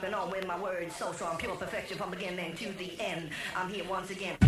keeping on with my words so strong. Pure perfection from beginning to the end. I'm here once again.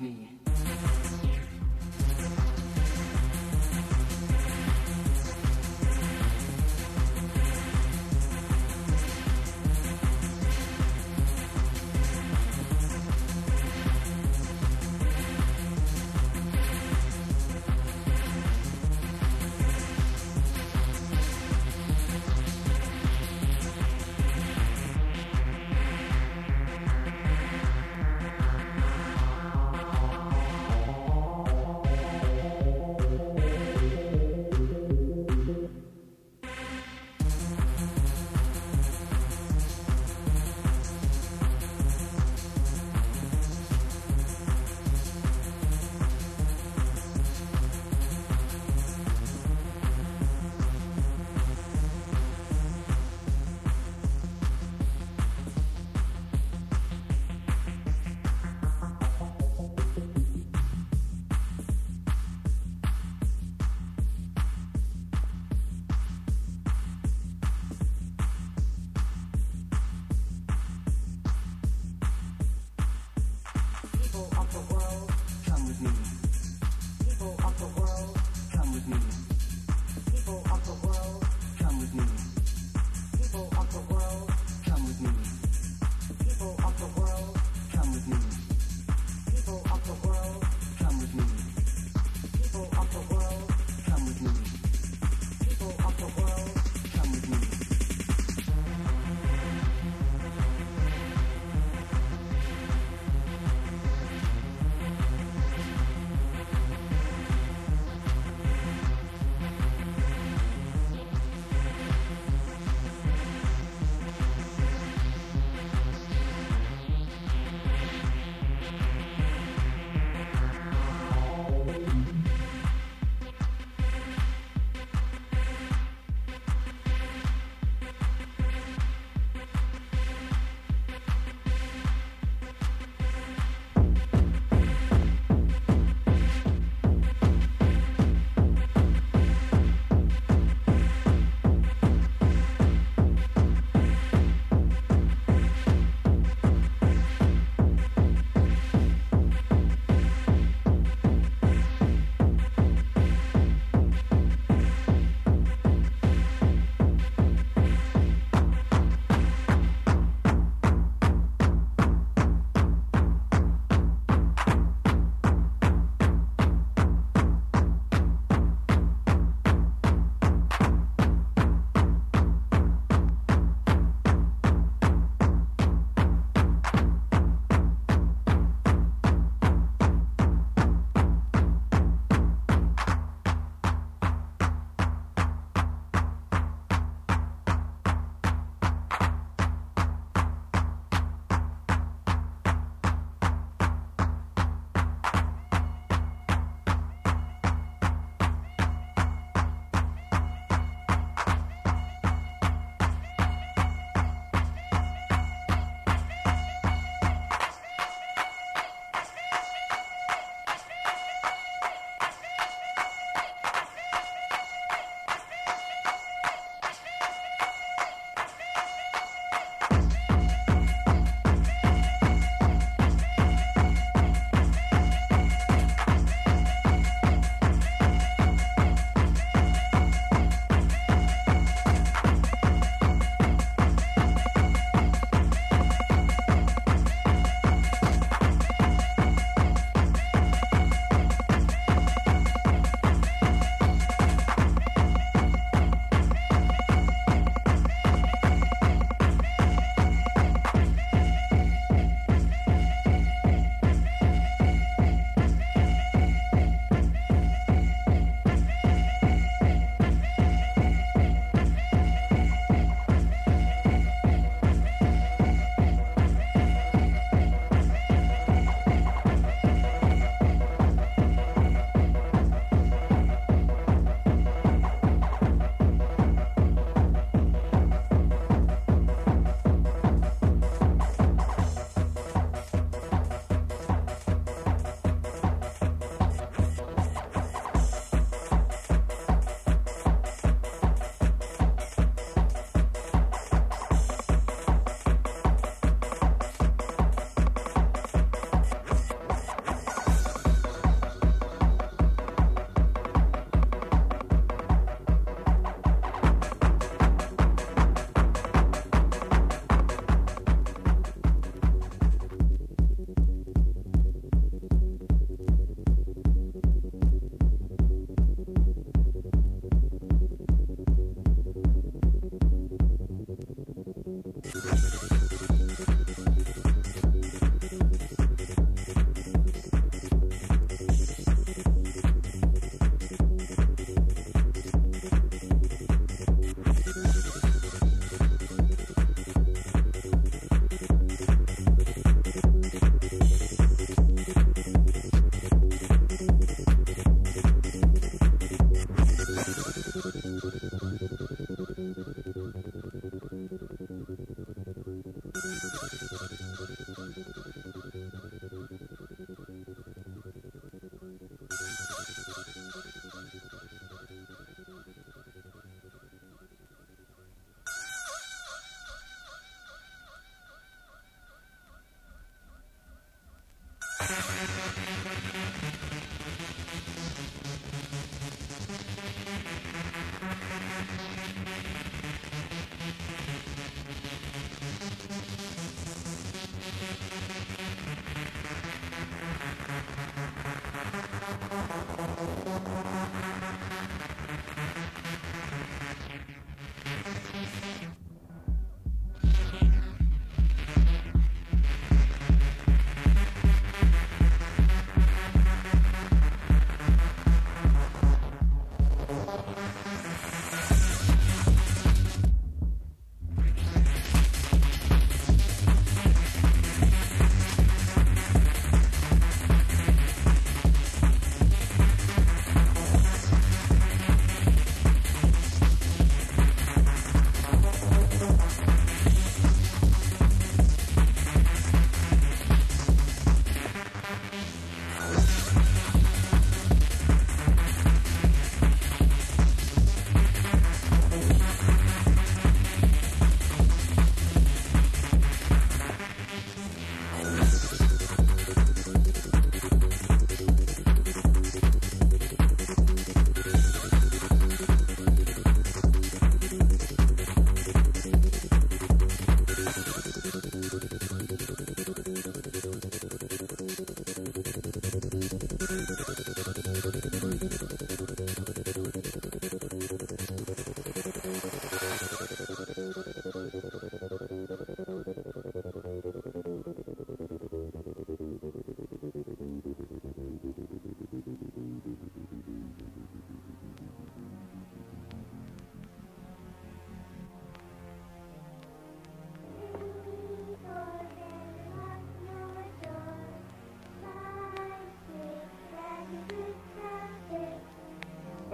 Me.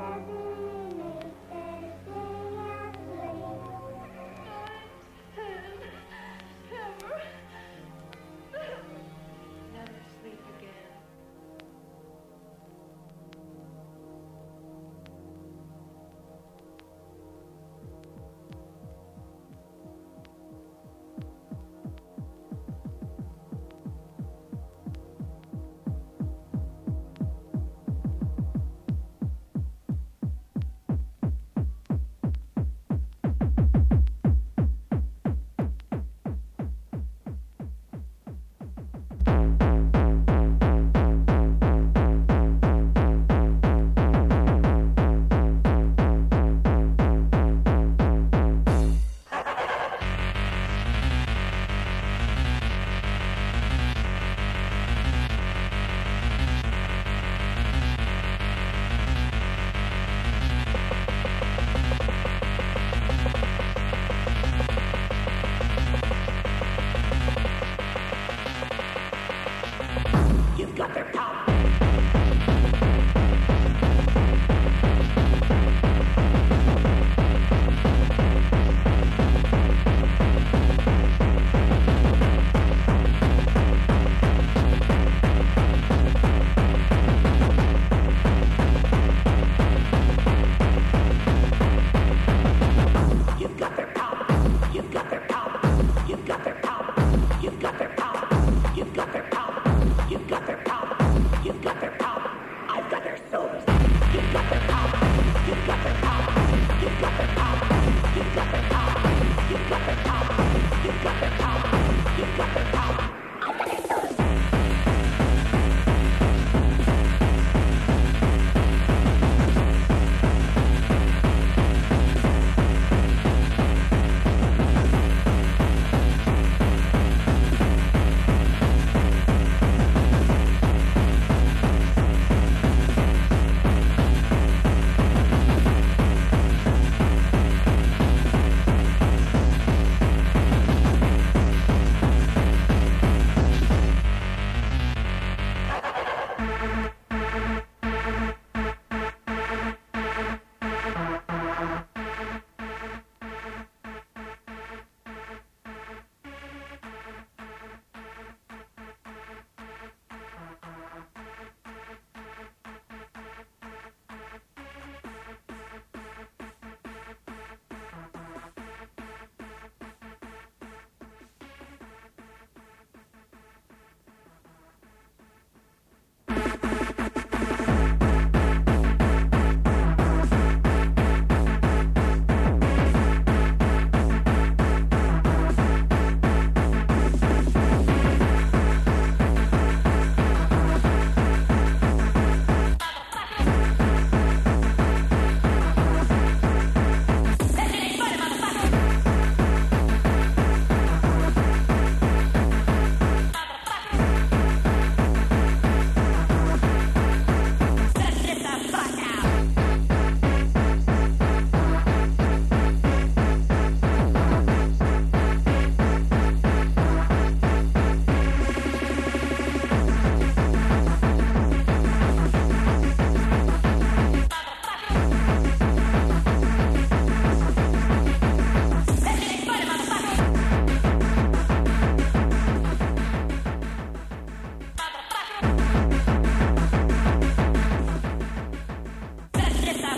Never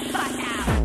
Fuck out.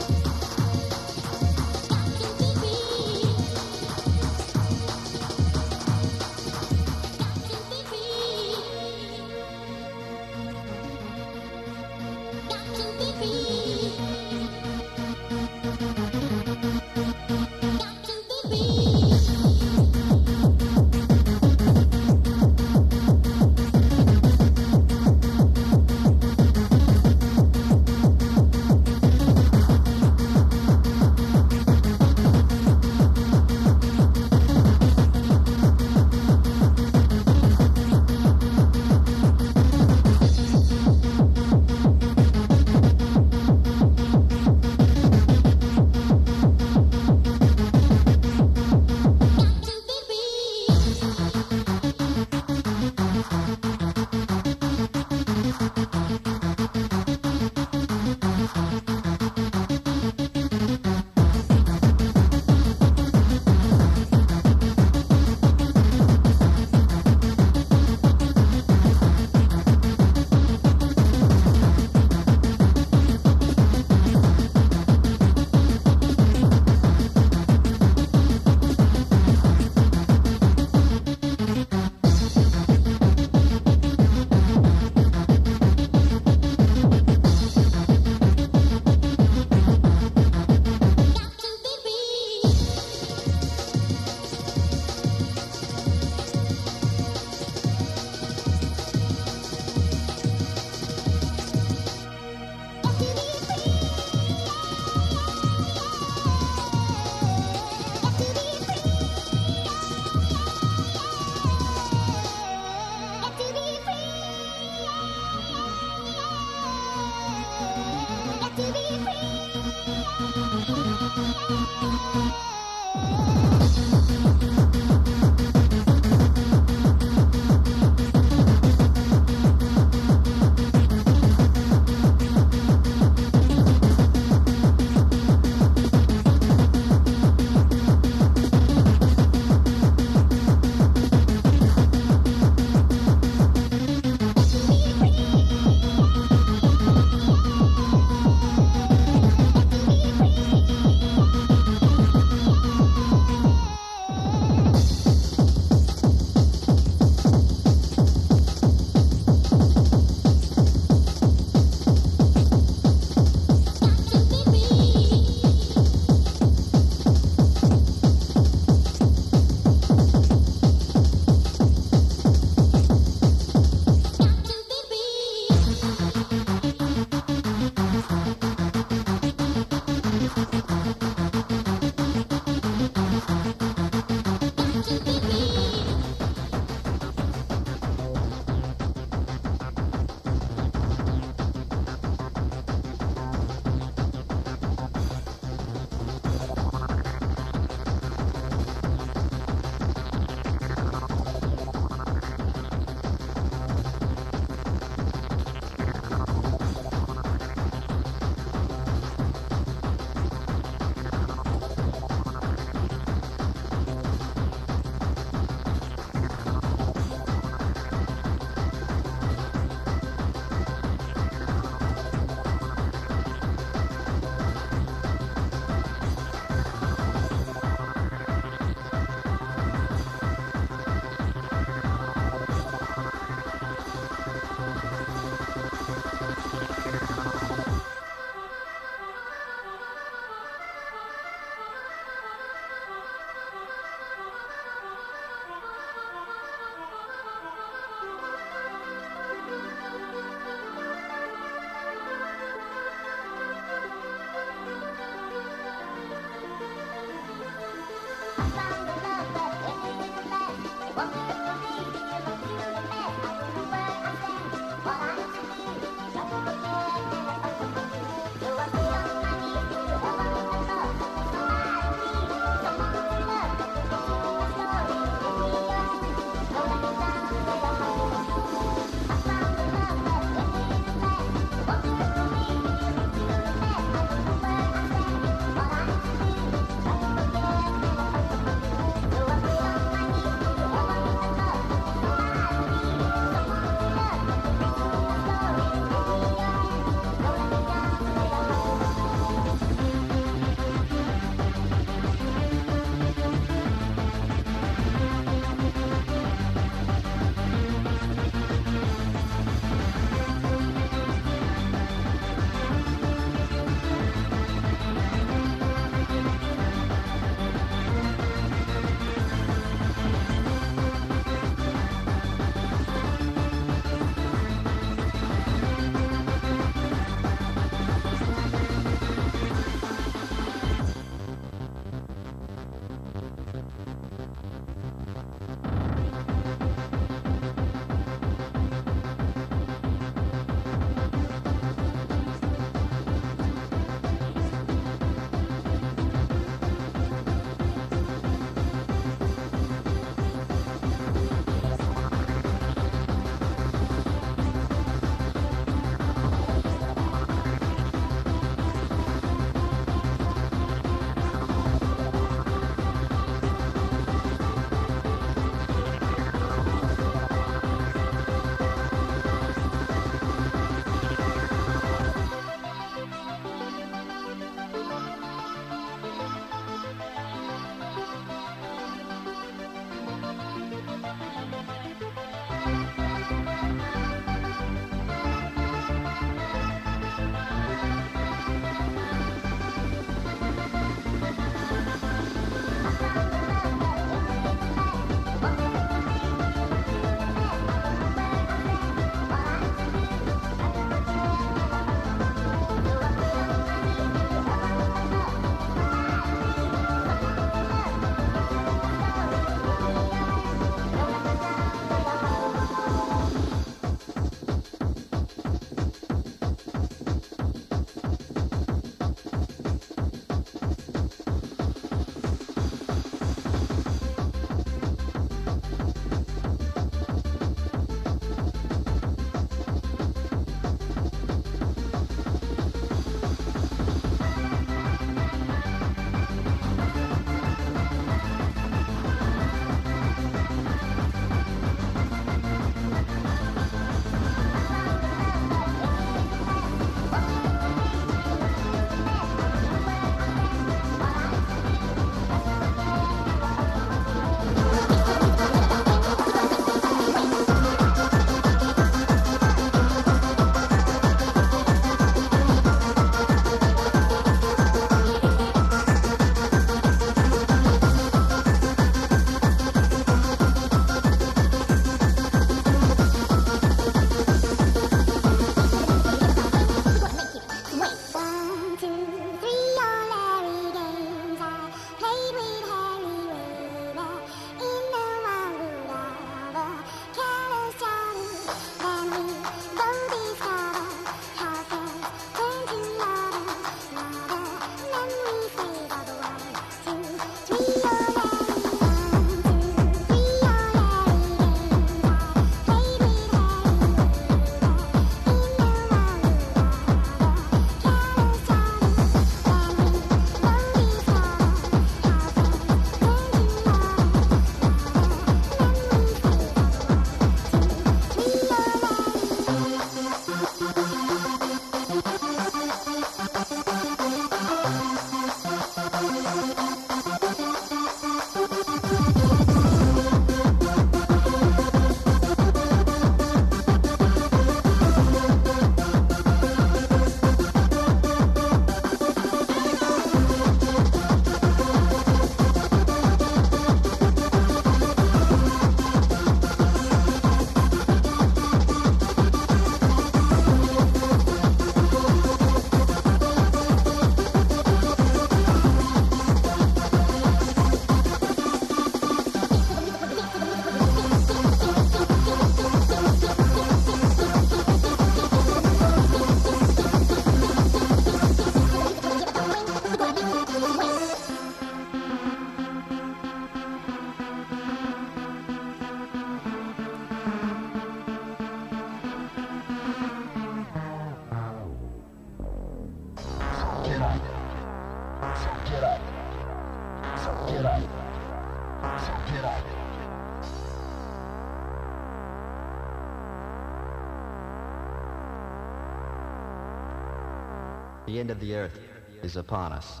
Of the earth is upon us.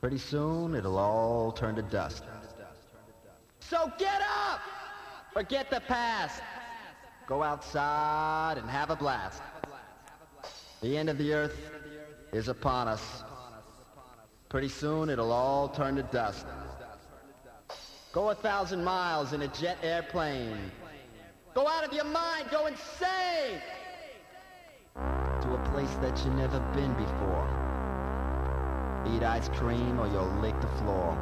Pretty soon it'll all turn to dust. So get up! Forget the past. Go outside and have a blast. The end of the earth is upon us. Pretty soon it'll all turn to dust. Go a thousand miles in a jet airplane. Go out of your mind, go insane! to a place that you've never been before. Eat ice cream or you'll lick the floor.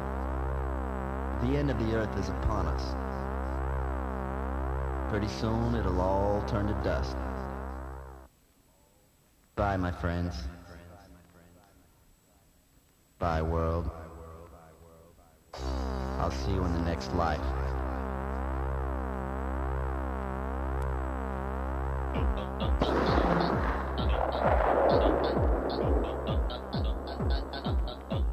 The end of the earth is upon us. Pretty soon it'll all turn to dust. Bye, my friends. Bye, world. I'll see you in the next life. Thank you.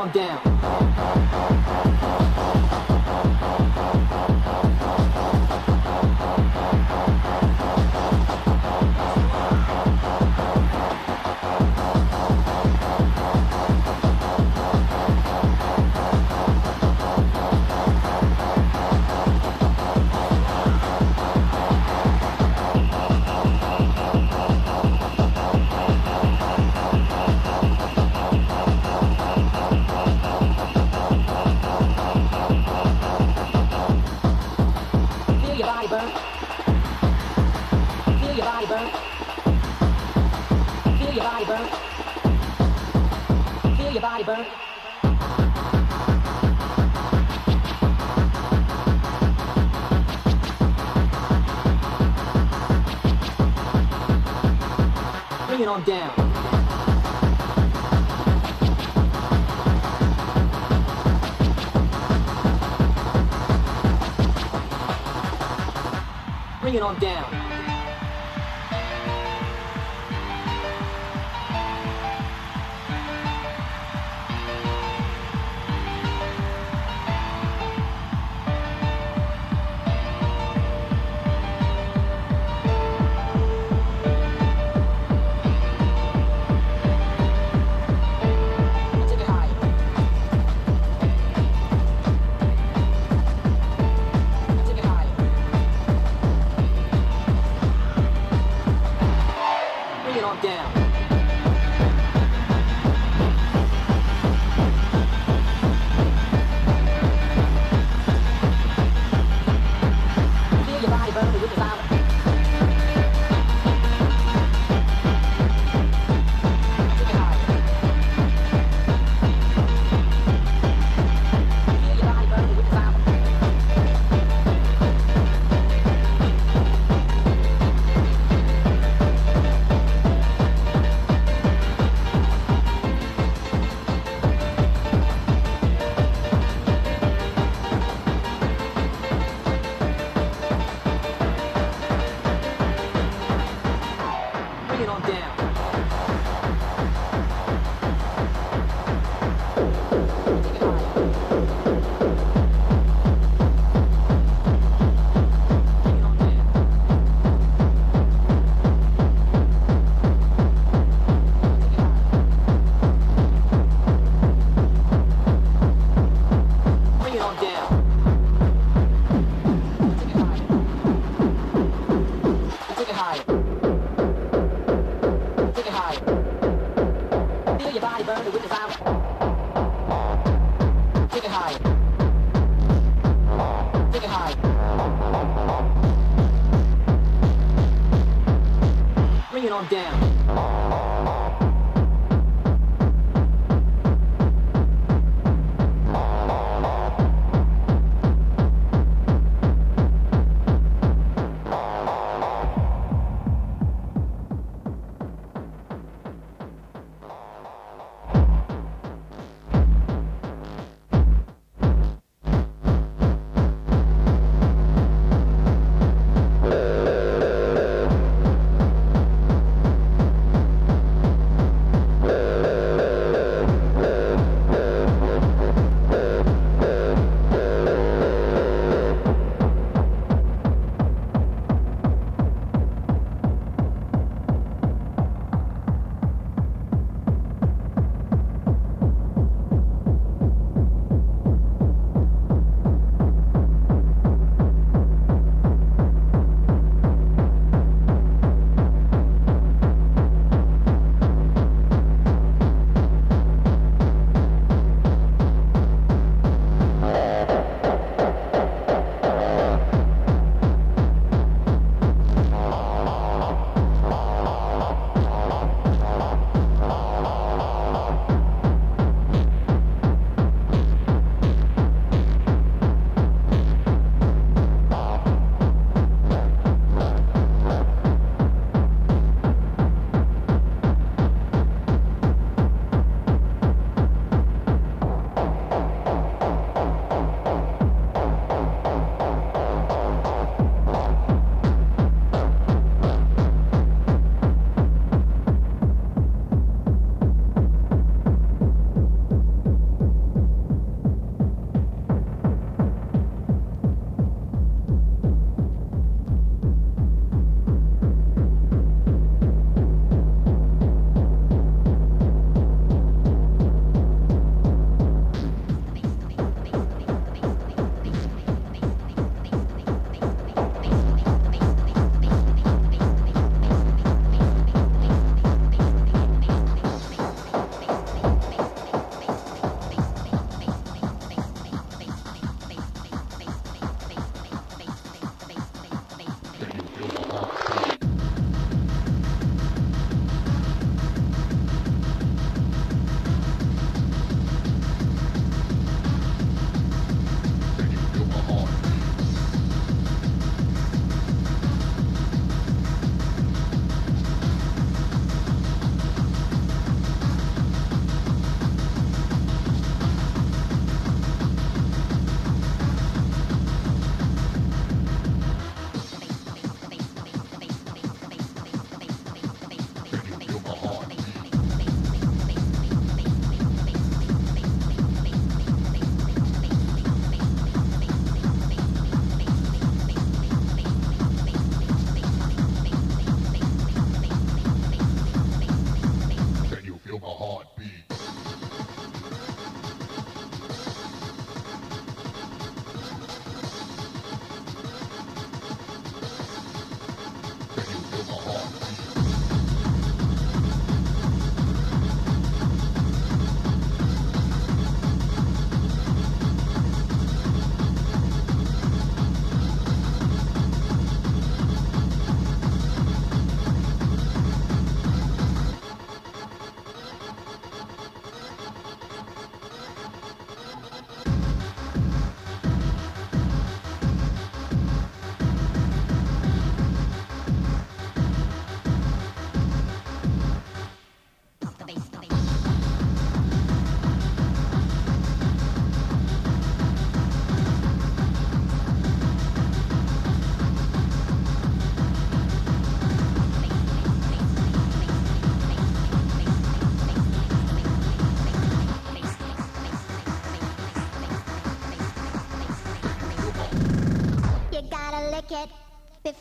On down. Down. Bring it on down.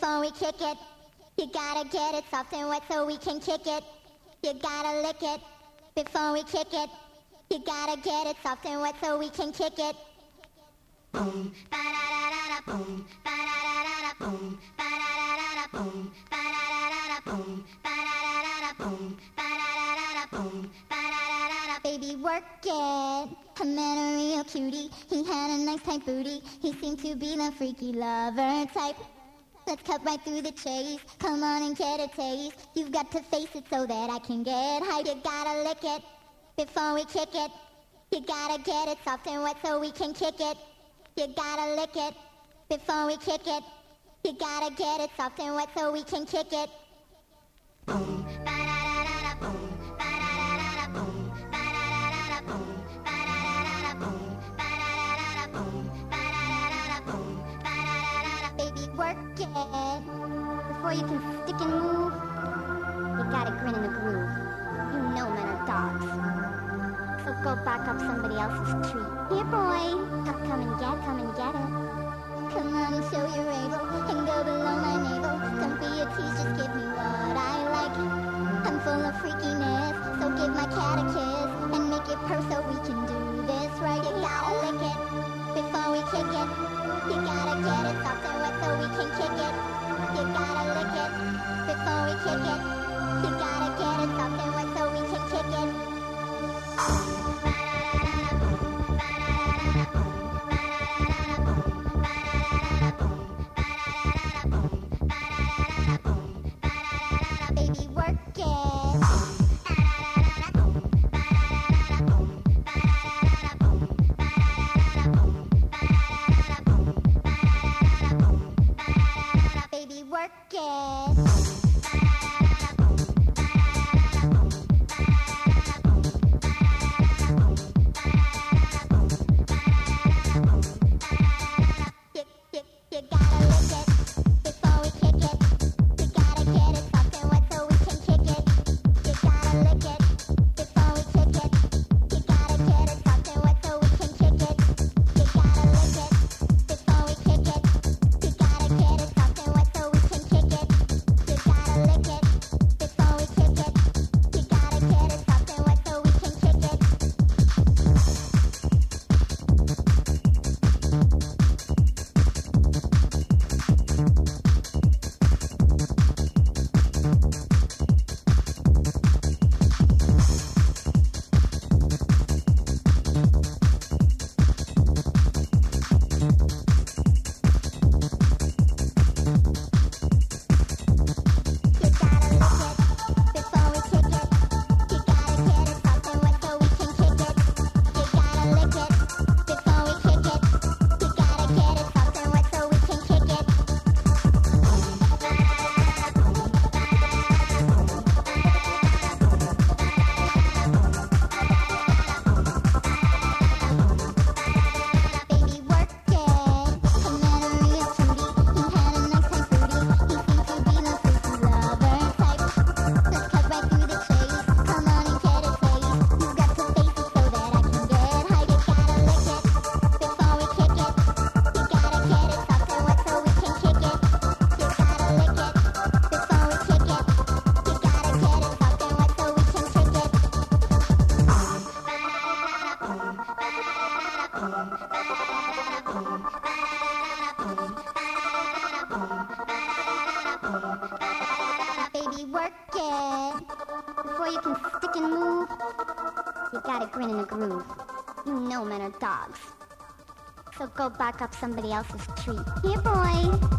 Before we kick it. You gotta get it soft and wet so we can kick it. You gotta lick it before we kick it. You gotta get it soft and wet so we can kick it. Boom, ba da da da da boom, ba da da da da boom, ba da da da da boom, ba da da da da boom, ba da da da da boom, ba da da da da boom, ba da da da da. Baby, work it. I met a real cutie. He had a nice tight booty. He seemed to be the freaky lover type. Let's cut right through the chase. Come on and get a taste. You've got to face it so that I can get high. You gotta lick it before we kick it. You gotta get it soft and wet so we can kick it. You gotta lick it before we kick it. You gotta get it soft and wet so we can kick it. Boom, work it before you can stick and move. You gotta grin in the groove. You know men are dogs. So go back up somebody else's tree. Here, boy, come, come and get, come and get it. Come on and show you're able, and go below my navel. Don't be a tease, just give me what I like. I'm full of freakiness, so give my cat a kiss and make it purr so we can do this right. You gotta lick it before we kick it. You gotta get it and wet so we can kick it. You gotta lick it before we kick it. In the groove. You know men are dogs. So go back up somebody else's tree. Here, boy.